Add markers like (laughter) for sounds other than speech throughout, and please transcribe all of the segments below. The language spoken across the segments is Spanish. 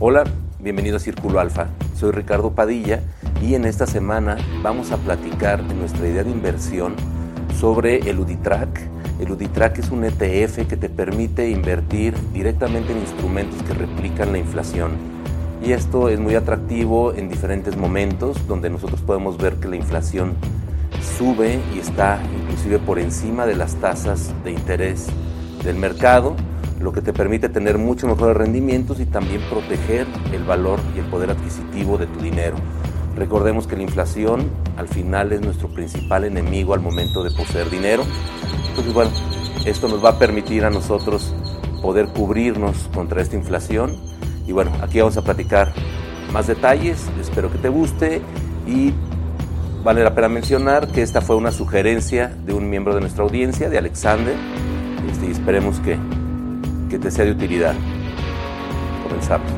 Hola, bienvenido a Círculo Alfa. Soy Ricardo Padilla y en esta semana vamos a platicar de nuestra idea de inversión sobre el UDITRAC. El UDITRAC es un ETF que te permite invertir directamente en instrumentos que replican la inflación. Y esto es muy atractivo en diferentes momentos donde nosotros podemos ver que la inflación sube y está inclusive por encima de las tasas de interés del mercado lo que te permite tener mucho mejores rendimientos y también proteger el valor y el poder adquisitivo de tu dinero. Recordemos que la inflación al final es nuestro principal enemigo al momento de poseer dinero. Entonces, bueno, esto nos va a permitir a nosotros poder cubrirnos contra esta inflación. Y bueno, aquí vamos a platicar más detalles. Espero que te guste y vale la pena mencionar que esta fue una sugerencia de un miembro de nuestra audiencia, de Alexander. Este, y esperemos que que te sea de utilidad. Comenzamos.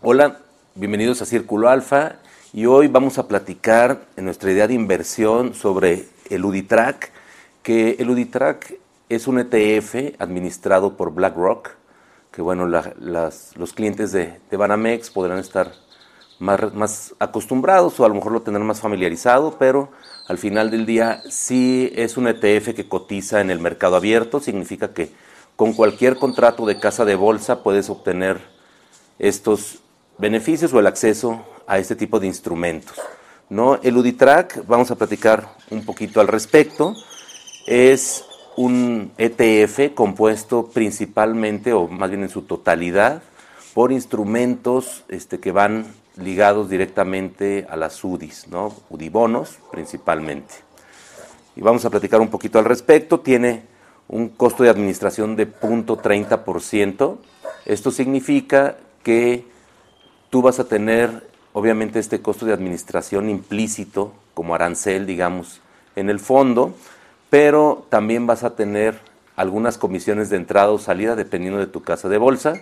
Hola, bienvenidos a Círculo Alfa y hoy vamos a platicar en nuestra idea de inversión sobre el UDITRAC, que el UDITRAC es un ETF administrado por BlackRock, que bueno, los clientes de, de Banamex podrán estar más, más acostumbrados o a lo mejor lo tendrán más familiarizado, pero al final del día sí es un ETF que cotiza en el mercado abierto, significa que con cualquier contrato de casa de bolsa puedes obtener estos beneficios o el acceso a este tipo de instrumentos. ¿no? El UDITRAC, vamos a platicar un poquito al respecto, es un ETF compuesto principalmente, o más bien en su totalidad, por instrumentos este, que van ligados directamente a las UDIs, ¿no? UDIBonos principalmente. Y vamos a platicar un poquito al respecto. Tiene un costo de administración de 0.30%. Esto significa que tú vas a tener, obviamente, este costo de administración implícito, como arancel, digamos, en el fondo, pero también vas a tener algunas comisiones de entrada o salida dependiendo de tu casa de bolsa.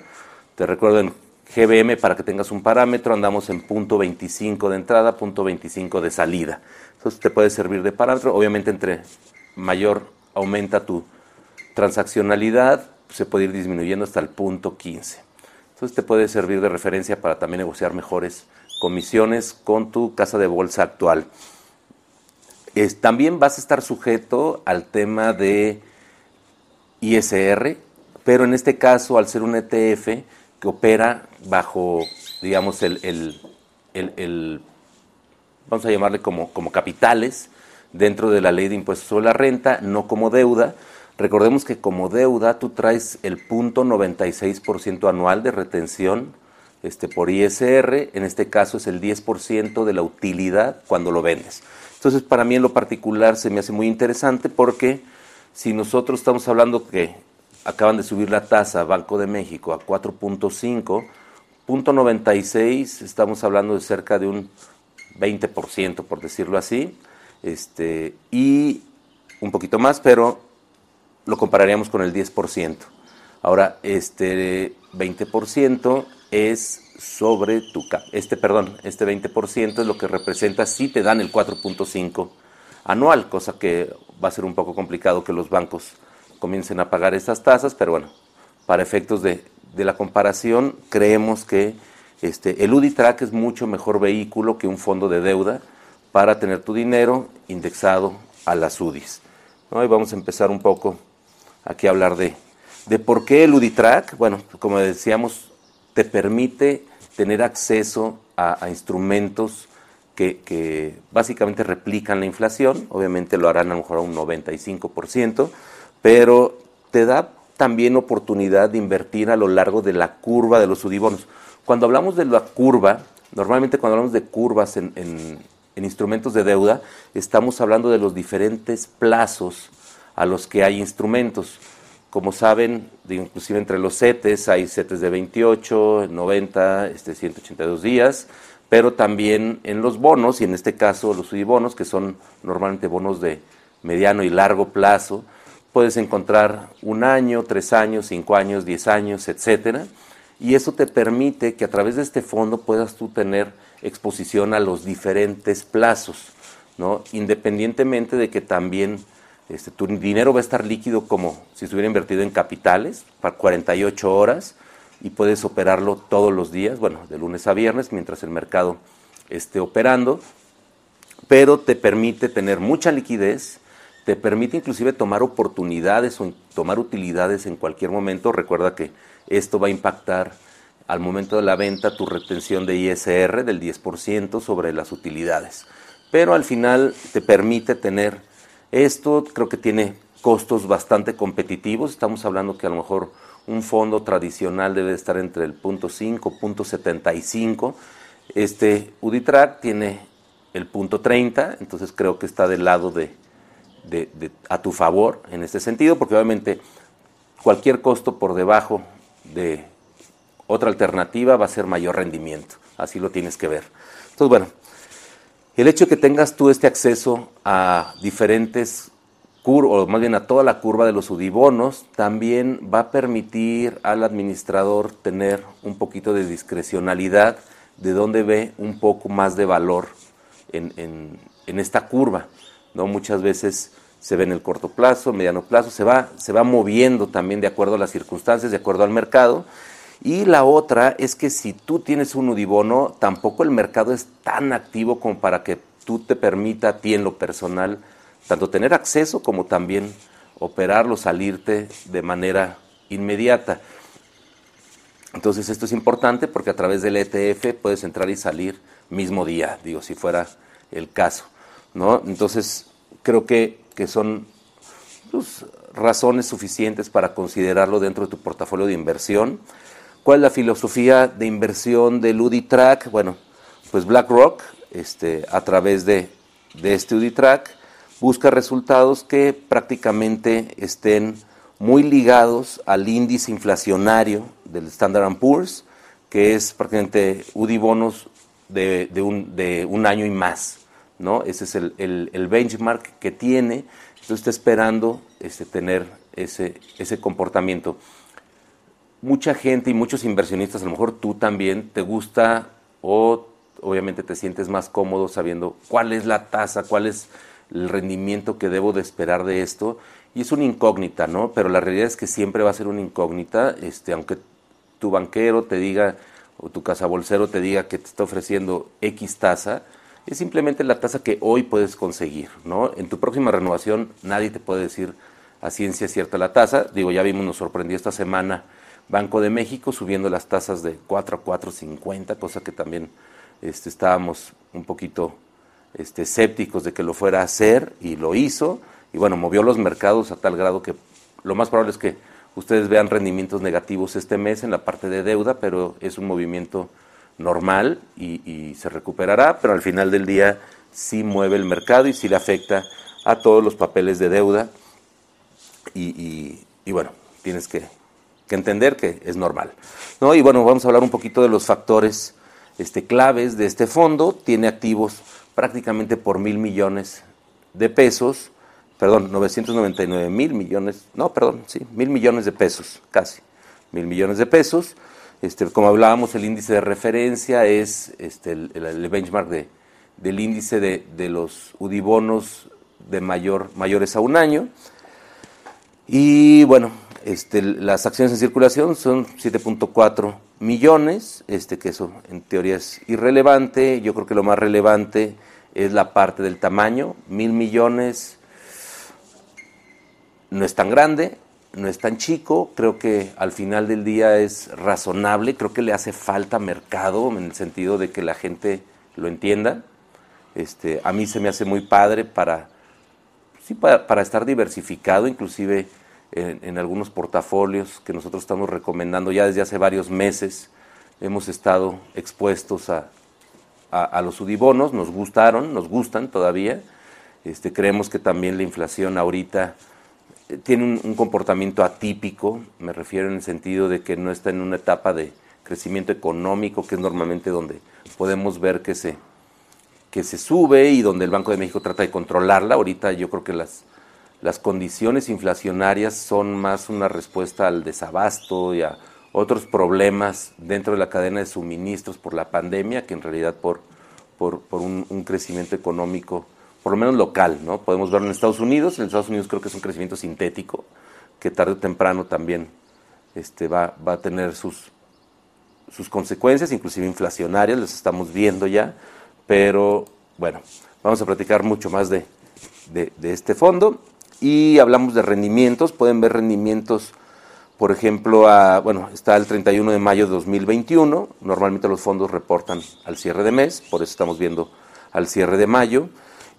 Te recuerdo en GBM, para que tengas un parámetro, andamos en punto 25 de entrada, punto 25 de salida. Entonces te puede servir de parámetro. Obviamente entre mayor aumenta tu transaccionalidad, se puede ir disminuyendo hasta el punto 15. Entonces te puede servir de referencia para también negociar mejores comisiones con tu casa de bolsa actual. también vas a estar sujeto al tema de ISR, pero en este caso, al ser un ETF, que opera bajo, digamos, el, vamos a llamarle como, como capitales dentro de la ley de impuestos sobre la renta, no como deuda. Recordemos que como deuda tú traes el punto 96% anual de retención este, por ISR, en este caso es el 10% de la utilidad cuando lo vendes. Entonces para mí en lo particular se me hace muy interesante porque si nosotros estamos hablando que acaban de subir la tasa Banco de México a 4.5, punto 96, estamos hablando de cerca de un 20%, por decirlo así, este, y un poquito más, pero lo compararíamos con el 10%. Ahora, este 20% es sobre tu. Este, perdón, este 20% es lo que representa si te dan el 4.5 anual, cosa que va a ser un poco complicado que los bancos comiencen a pagar estas tasas, pero bueno, para efectos de, la comparación, creemos que este, el UDITRAC es mucho mejor vehículo que un fondo de deuda para tener tu dinero indexado a las UDIs. ¿no? Y vamos a empezar un poco aquí a hablar de, de por qué el UDITRAC, bueno, como decíamos, te permite tener acceso a, instrumentos que, que, básicamente replican la inflación, obviamente lo harán a lo mejor a un 95%, pero te da también oportunidad de invertir a lo largo de la curva de los sudibonos. Cuando hablamos de la curva, normalmente cuando hablamos de curvas en, instrumentos de deuda, estamos hablando de los diferentes plazos a los que hay instrumentos. Como saben, inclusive entre los CETES hay CETES de 28, 90, este, 182 días, pero también en los bonos, y en este caso los sudibonos, que son normalmente bonos de mediano y largo plazo, puedes encontrar un año, tres años, cinco años, diez años, etcétera, y eso te permite que a través de este fondo puedas tú tener exposición a los diferentes plazos, ¿no? independientemente de que también Este, tu dinero va a estar líquido como si estuviera invertido en capitales para 48 horas y puedes operarlo todos los días, bueno, de lunes a viernes, mientras el mercado esté operando, pero te permite tener mucha liquidez, te permite inclusive tomar oportunidades o tomar utilidades en cualquier momento. Recuerda que esto va a impactar al momento de la venta tu retención de ISR del 10% sobre las utilidades. Pero al final te permite tener esto, creo que tiene costos bastante competitivos. Estamos hablando que a lo mejor un fondo tradicional debe estar entre el punto 5, punto 75. Este UdiTrack tiene el punto 30, entonces creo que está del lado de, a tu favor en este sentido, porque obviamente cualquier costo por debajo de otra alternativa va a ser mayor rendimiento. Así lo tienes que ver. Entonces, bueno, el hecho de que tengas tú este acceso a diferentes curvas, o más bien a toda la curva de los udibonos, también va a permitir al administrador tener un poquito de discrecionalidad de dónde ve un poco más de valor en, en, esta curva. ¿No? Muchas veces se ve en el corto plazo, mediano plazo, se va, se va moviendo también de acuerdo a las circunstancias, de acuerdo al mercado. Y la otra es que si tú tienes un udibono, tampoco el mercado es tan activo como para que tú te permita a ti en lo personal tanto tener acceso como también operarlo, salirte de manera inmediata. Entonces esto es importante porque a través del ETF puedes entrar y salir mismo día, digo, si fuera el caso. ¿No? Entonces creo que, que son pues, razones suficientes para considerarlo dentro de tu portafolio de inversión. ¿Cuál es la filosofía de inversión del UdiTrack? Bueno, pues BlackRock, este, a través de, de este UdiTrack, busca resultados que prácticamente estén muy ligados al índice inflacionario del Standard Poor's, que es prácticamente UDI bonos de, un, de un año y más. ¿No? Ese es el, benchmark que tiene, entonces está esperando este, tener ese, ese comportamiento mucha gente y muchos inversionistas, a lo mejor tú también, te gusta o obviamente te sientes más cómodo sabiendo cuál es la tasa, cuál es el rendimiento que debo de esperar de esto. Y es una incógnita, ¿no? Pero la realidad es que siempre va a ser una incógnita, este, aunque tu banquero te diga o tu casa bolsero te diga que te está ofreciendo X tasa, es simplemente la tasa que hoy puedes conseguir, ¿no? En tu próxima renovación nadie te puede decir a ciencia cierta la tasa. Digo, ya vimos, nos sorprendió esta semana Banco de México subiendo las tasas de 4 a 4.50, cosa que también este, estábamos un poquito este, escépticos de que lo fuera a hacer y lo hizo. Y bueno, movió los mercados a tal grado que lo más probable es que ustedes vean rendimientos negativos este mes en la parte de deuda, pero es un movimiento normal y, se recuperará, pero al final del día sí mueve el mercado y sí le afecta a todos los papeles de deuda. Y, bueno, tienes que, entender que es normal. ¿no? Y bueno, vamos a hablar un poquito de los factores este, claves de este fondo. Tiene activos prácticamente por mil millones de pesos, perdón, 999 mil millones, no, perdón, sí, mil millones de pesos, casi, mil millones de pesos. Este, como hablábamos, el índice de referencia es este, el, benchmark de, del índice de, los UDIBonos de mayor, mayores a un año. Y bueno, este, las acciones en circulación son 7.4 millones, que eso en teoría es irrelevante. Yo creo que lo más relevante es la parte del tamaño. Mil millones no es tan grande, no es tan chico. Creo que al final del día es razonable. Creo que le hace falta mercado en el sentido de que la gente lo entienda. Este, a mí se me hace muy padre para, sí, para, para estar diversificado, inclusive en, algunos portafolios que nosotros estamos recomendando ya desde hace varios meses. Hemos estado expuestos a, a, los UDIBonos, nos gustaron, nos gustan todavía. Este, creemos que también la inflación ahorita tiene un, comportamiento atípico, me refiero en el sentido de que no está en una etapa de crecimiento económico, que es normalmente donde podemos ver que se, que se sube y donde el Banco de México trata de controlarla. Ahorita yo creo que las, las condiciones inflacionarias son más una respuesta al desabasto y a otros problemas dentro de la cadena de suministros por la pandemia que en realidad por, por, un, crecimiento económico por lo menos local, ¿no? Podemos verlo en Estados Unidos, en Estados Unidos creo que es un crecimiento sintético, que tarde o temprano también este, va, va a tener sus, sus consecuencias, inclusive inflacionarias, las estamos viendo ya, pero bueno, vamos a platicar mucho más de, de, este fondo. Y hablamos de rendimientos, pueden ver rendimientos, por ejemplo, a, bueno, está el 31 de mayo de 2021, normalmente los fondos reportan al cierre de mes, por eso estamos viendo al cierre de mayo,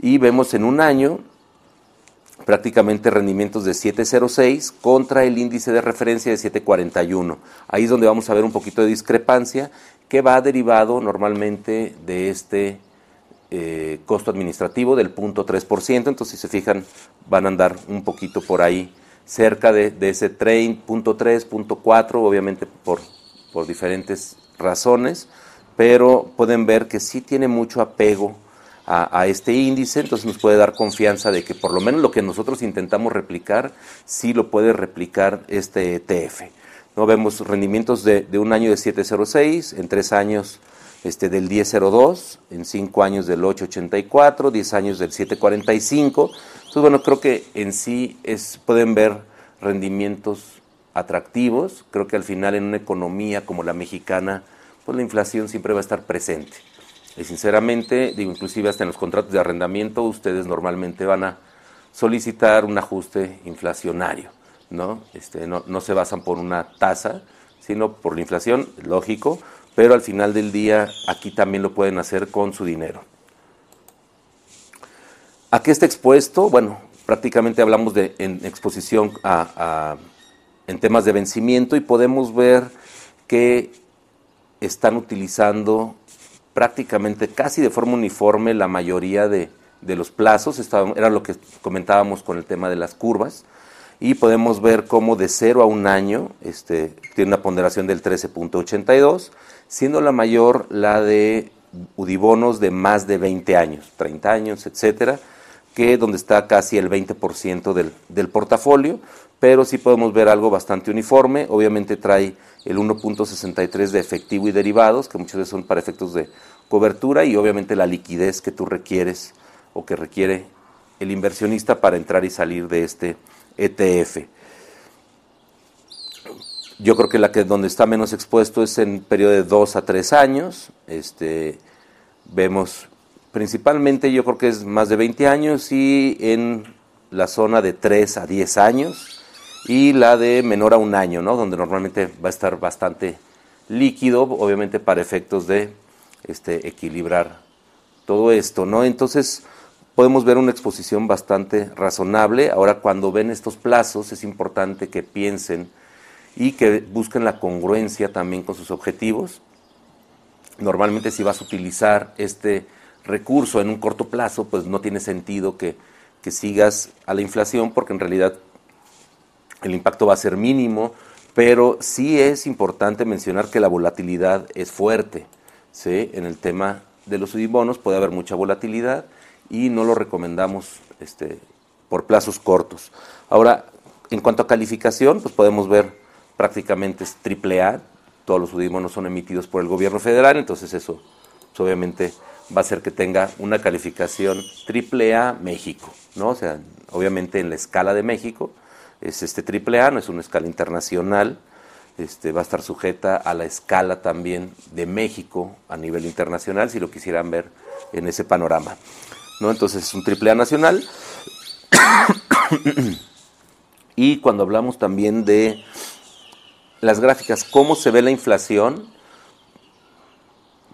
y vemos en un año prácticamente rendimientos de 706 contra el índice de referencia de 741. Ahí es donde vamos a ver un poquito de discrepancia que va derivado normalmente de este eh, costo administrativo del 0.3%, entonces si se fijan van a andar un poquito por ahí cerca de, ese 3.3, 0.4, obviamente por, por diferentes razones, pero pueden ver que sí tiene mucho apego a, este índice, entonces nos puede dar confianza de que por lo menos lo que nosotros intentamos replicar, sí lo puede replicar este ETF. ¿no? Vemos rendimientos de, un año de 706, en tres años este, del 1002, en cinco años del 884, 10 años del 745. Entonces, bueno, creo que en sí es, pueden ver rendimientos atractivos. Creo que al final en una economía como la mexicana, pues la inflación siempre va a estar presente. Y sinceramente, digo, inclusive hasta en los contratos de arrendamiento, ustedes normalmente van a solicitar un ajuste inflacionario, ¿no? Este, no, no se basan por una tasa, sino por la inflación, lógico, pero al final del día aquí también lo pueden hacer con su dinero. ¿A qué está expuesto? Bueno, prácticamente hablamos de en exposición a, en temas de vencimiento y podemos ver que están utilizando prácticamente casi de forma uniforme la mayoría de, los plazos, era lo que comentábamos con el tema de las curvas, y podemos ver cómo de 0 a un año este, tiene una ponderación del 13.82, siendo la mayor la de udibonos de más de 20 años, 30 años, etcétera, que donde está casi el 20% del, del portafolio, pero sí podemos ver algo bastante uniforme, obviamente trae el 1.63 de efectivo y derivados, que muchas veces son para efectos de cobertura, y obviamente la liquidez que tú requieres o que requiere el inversionista para entrar y salir de este ETF. Yo creo que la que donde está menos expuesto es en periodo de 2 a 3 años. Este, vemos principalmente, yo creo que es más de 20 años y en la zona de 3 a 10 años y la de menor a un año, ¿no? donde normalmente va a estar bastante líquido, obviamente para efectos de este, equilibrar todo esto. ¿no? Entonces podemos ver una exposición bastante razonable. Ahora cuando ven estos plazos es importante que piensen y que busquen la congruencia también con sus objetivos. Normalmente si vas a utilizar este recurso en un corto plazo, pues no tiene sentido que, que sigas a la inflación porque en realidad el impacto va a ser mínimo, pero sí es importante mencionar que la volatilidad es fuerte. ¿sí? En el tema de los bonos puede haber mucha volatilidad y no lo recomendamos este, por plazos cortos. Ahora, en cuanto a calificación, pues podemos ver prácticamente es triple A, todos los bonos son emitidos por el gobierno federal, entonces eso pues, obviamente va a hacer que tenga una calificación triple A México, ¿no? O sea, obviamente en la escala de México, es este triple A, no es una escala internacional, este, va a estar sujeta a la escala también de México a nivel internacional, si lo quisieran ver en ese panorama. ¿no? Entonces es un triple A nacional. (coughs) y cuando hablamos también de las gráficas, cómo se ve la inflación,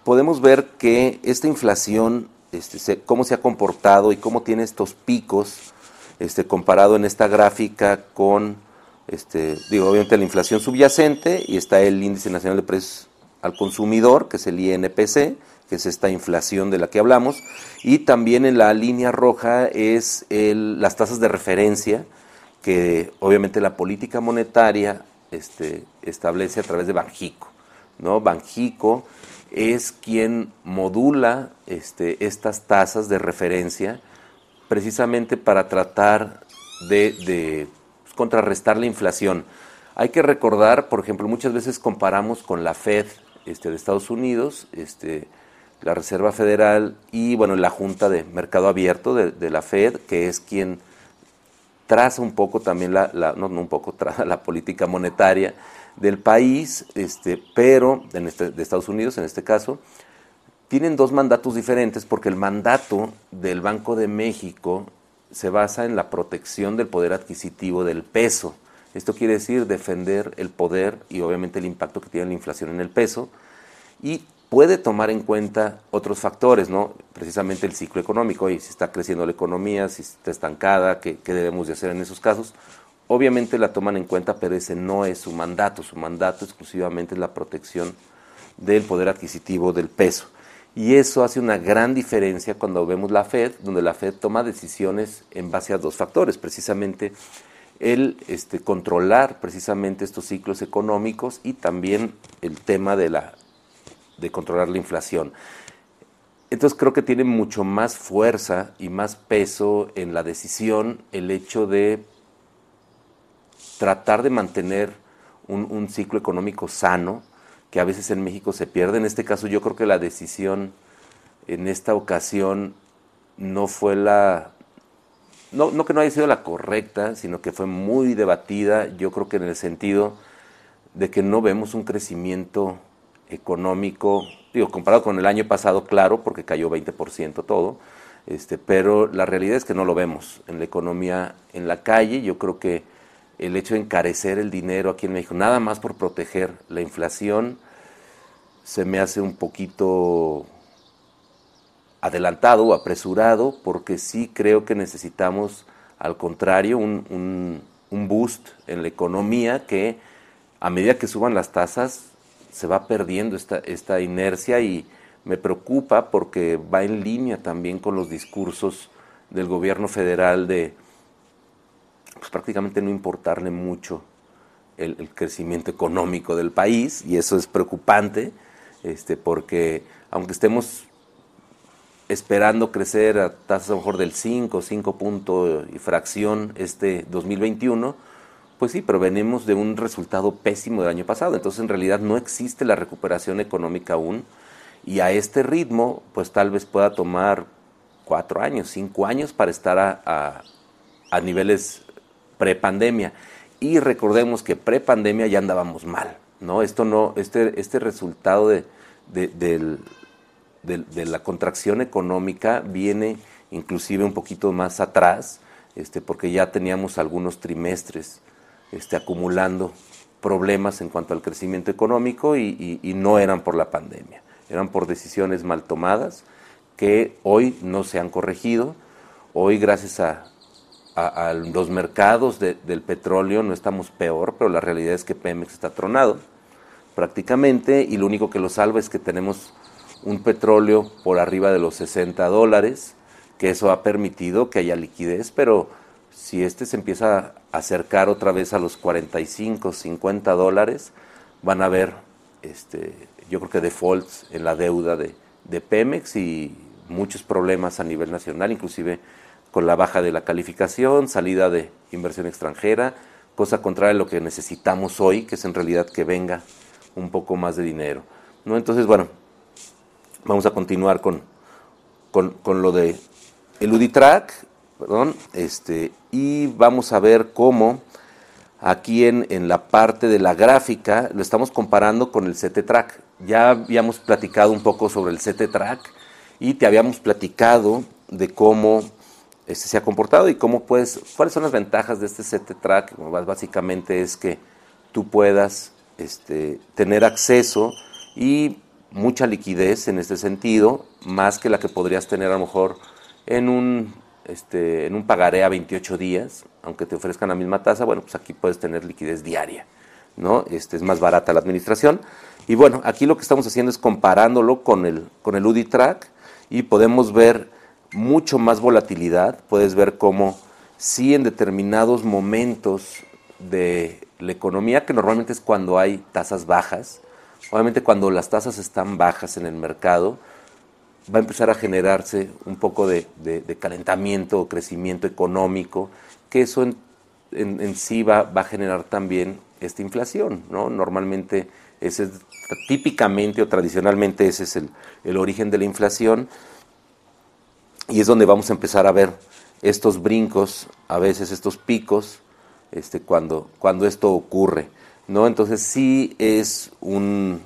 podemos ver que esta inflación, este, cómo se ha comportado y cómo tiene estos picos este, comparado en esta gráfica con, este, digo, obviamente la inflación subyacente y está el índice nacional de precios al consumidor, que es el INPC, que es esta inflación de la que hablamos, y también en la línea roja es las tasas de referencia que obviamente la política monetaria este, establece a través de Banjico. ¿no? Banjico es quien modula este, estas tasas de referencia precisamente para tratar de, pues, contrarrestar la inflación. Hay que recordar, por ejemplo, muchas veces comparamos con la Fed este, de Estados Unidos, este, la Reserva Federal y bueno, la Junta de Mercado Abierto de, la Fed, que es quien traza un poco también la, no, un poco, (laughs) traza la política monetaria del país, este, pero este, de Estados Unidos en este caso, tienen dos mandatos diferentes porque el mandato del Banco de México se basa en la protección del poder adquisitivo del peso. Esto quiere decir defender el poder y obviamente el impacto que tiene la inflación en el peso y puede tomar en cuenta otros factores, ¿no? Precisamente el ciclo económico, y si está creciendo la economía, si está estancada, ¿qué, qué debemos de hacer en esos casos? Obviamente la toman en cuenta, pero ese no es su mandato. Su mandato exclusivamente es la protección del poder adquisitivo del peso. Y eso hace una gran diferencia cuando vemos la Fed, donde la Fed toma decisiones en base a dos factores, precisamente el este, controlar precisamente estos ciclos económicos y también el tema de, la, de controlar la inflación. Entonces creo que tiene mucho más fuerza y más peso en la decisión el hecho de tratar de mantener un, un ciclo económico sano, que a veces en México se pierde. En este caso yo creo que la decisión en esta ocasión no fue la... No, no que no haya sido la correcta, sino que fue muy debatida, yo creo que en el sentido de que no vemos un crecimiento económico, digo, comparado con el año pasado, claro, porque cayó 20% todo, este, pero la realidad es que no lo vemos en la economía en la calle, yo creo que el hecho de encarecer el dinero aquí en México, nada más por proteger la inflación, se me hace un poquito adelantado o apresurado, porque sí creo que necesitamos, al contrario, un, boost en la economía que a medida que suban las tasas se va perdiendo esta, esta inercia y me preocupa porque va en línea también con los discursos del gobierno federal de pues prácticamente no importarle mucho el, crecimiento económico del país y eso es preocupante este, porque aunque estemos esperando crecer a tasas a lo mejor del 5, 5 punto y fracción este 2021, pues sí, pero venimos de un resultado pésimo del año pasado, entonces en realidad no existe la recuperación económica aún y a este ritmo pues tal vez pueda tomar cuatro años, cinco años para estar a, a niveles prepandemia. Y recordemos que prepandemia ya andábamos mal, ¿no? Esto no, este, este resultado de, de, la contracción económica viene inclusive un poquito más atrás, este, porque ya teníamos algunos trimestres este, acumulando problemas en cuanto al crecimiento económico y, no eran por la pandemia, eran por decisiones mal tomadas que hoy no se han corregido. Hoy, gracias a, a, los mercados del petróleo no estamos peor, pero la realidad es que Pemex está tronado prácticamente y lo único que lo salva es que tenemos un petróleo por arriba de los 60 dólares, que eso ha permitido que haya liquidez, pero si este se empieza a acercar otra vez a los 45, 50 dólares, van a haber, este, yo creo que defaults en la deuda de, de Pemex y muchos problemas a nivel nacional, inclusive con la baja de la calificación, salida de inversión extranjera, cosa contraria a lo que necesitamos hoy, que es en realidad que venga un poco más de dinero. ¿no? Entonces, bueno, vamos a continuar con, con, lo de el UDITRAC, perdón, este, y vamos a ver cómo aquí en, en, la parte de la gráfica lo estamos comparando con el CT-Track. Ya habíamos platicado un poco sobre el CT-Track y te habíamos platicado de cómo este, se ha comportado y cómo puedes, cuáles son las ventajas de este set track. Básicamente es que tú puedas este, tener acceso y mucha liquidez en este sentido, más que la que podrías tener a lo mejor en un, este, en un pagaré a 28 días, aunque te ofrezcan la misma tasa, bueno, pues aquí puedes tener liquidez diaria, ¿no? Este, es más barata la administración. Y bueno, aquí lo que estamos haciendo es comparándolo con el, con el UDI-Track y podemos ver mucho más volatilidad. Puedes ver cómo si en determinados momentos de la economía, que normalmente es cuando hay tasas bajas, obviamente cuando las tasas están bajas en el mercado, va a empezar a generarse un poco de, calentamiento o crecimiento económico, que eso en, sí va, a generar también esta inflación, ¿no? Normalmente, ese es, típicamente o tradicionalmente ese es el origen de la inflación y es donde vamos a empezar a ver estos brincos, a veces estos picos, este, cuando, cuando esto ocurre. ¿no? Entonces sí es un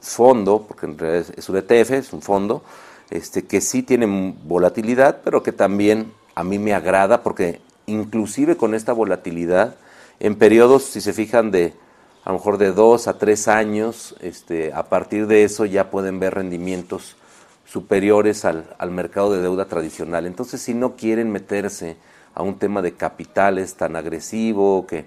fondo, porque en realidad es un ETF, es un fondo, este, que sí tiene volatilidad, pero que también a mí me agrada, porque inclusive con esta volatilidad, en periodos, si se fijan, de a lo mejor de dos a tres años, este, a partir de eso ya pueden ver rendimientos superiores al, al mercado de deuda tradicional. Entonces, si no quieren meterse a un tema de capitales tan agresivo, que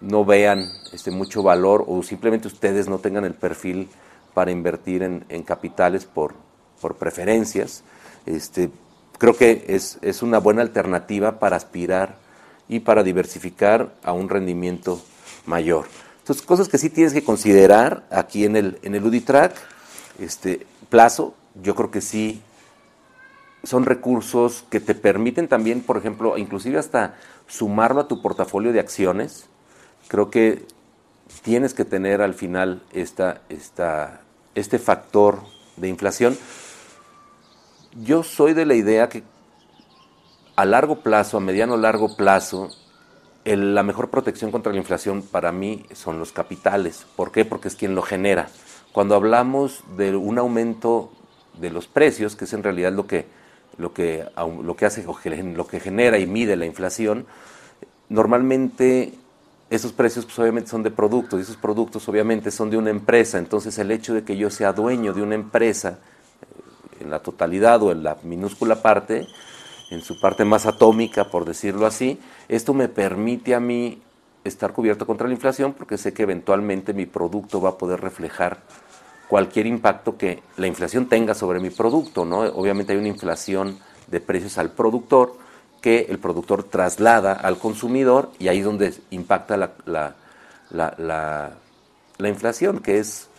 no vean este, mucho valor o simplemente ustedes no tengan el perfil para invertir en, en capitales por, por preferencias, este, creo que es, es, una buena alternativa para aspirar y para diversificar a un rendimiento mayor. Entonces, cosas que sí tienes que considerar aquí en el, en el UdiTrack, este, plazo, yo creo que sí son recursos que te permiten también, por ejemplo, inclusive hasta sumarlo a tu portafolio de acciones. Creo que tienes que tener al final esta, esta, este factor de inflación. Yo soy de la idea que a largo plazo, a mediano largo plazo, la mejor protección contra la inflación para mí son los capitales. ¿Por qué? Porque es quien lo genera. Cuando hablamos de un aumento de los precios, que es en realidad lo que lo que, lo que hace, lo que genera y mide la inflación, normalmente esos precios pues, obviamente son de productos y esos productos obviamente son de una empresa. Entonces el hecho de que yo sea dueño de una empresa eh, en la totalidad o en la minúscula parte, en su parte más atómica, por decirlo así, esto me permite a mí estar cubierto contra la inflación porque sé que eventualmente mi producto va a poder reflejar cualquier impacto que la inflación tenga sobre mi producto, ¿no? Obviamente hay una inflación de precios al productor que el productor traslada al consumidor y ahí es donde impacta la, la, la, la, inflación, que es,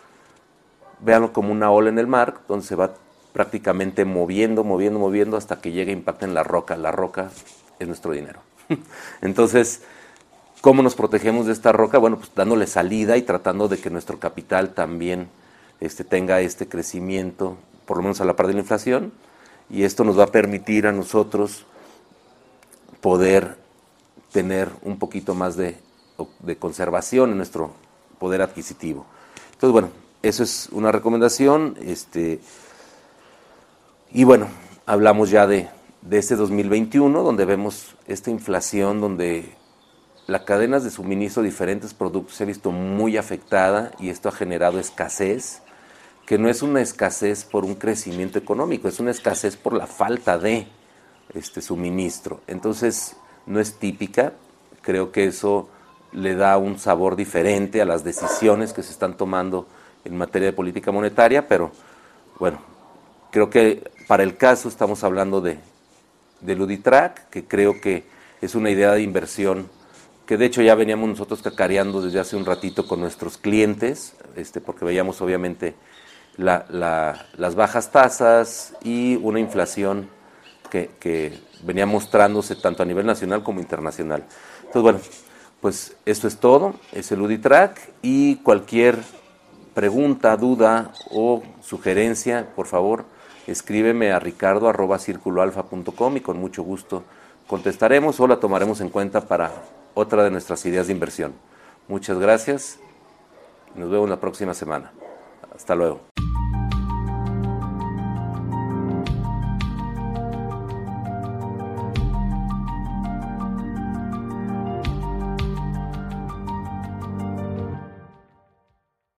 véanlo como una ola en el mar, donde se va prácticamente moviendo, moviendo, moviendo hasta que llega e impacta en la roca. La roca es nuestro dinero. (laughs) Entonces, ¿cómo nos protegemos de esta roca? Bueno, pues dándole salida y tratando de que nuestro capital también este, tenga este crecimiento, por lo menos a la par de la inflación, y esto nos va a permitir a nosotros poder tener un poquito más de, de conservación en nuestro poder adquisitivo. Entonces, bueno, eso es una recomendación. Este, y bueno, hablamos ya de, de este 2021, donde vemos esta inflación, donde las cadenas de suministro de diferentes productos se ha visto muy afectada y esto ha generado escasez que no es una escasez por un crecimiento económico, es una escasez por la falta de este suministro. Entonces, no es típica, creo que eso le da un sabor diferente a las decisiones que se están tomando en materia de política monetaria, pero bueno, creo que para el caso estamos hablando de, de Luditrack, que creo que es una idea de inversión que de hecho ya veníamos nosotros cacareando desde hace un ratito con nuestros clientes, este, porque veíamos obviamente la, las bajas tasas y una inflación que, venía mostrándose tanto a nivel nacional como internacional. Entonces, bueno, pues esto es todo, es el UdiTrack y cualquier pregunta, duda o sugerencia, por favor, escríbeme a ricardo y con mucho gusto contestaremos o la tomaremos en cuenta para otra de nuestras ideas de inversión. Muchas gracias. Nos vemos la próxima semana. Hasta luego.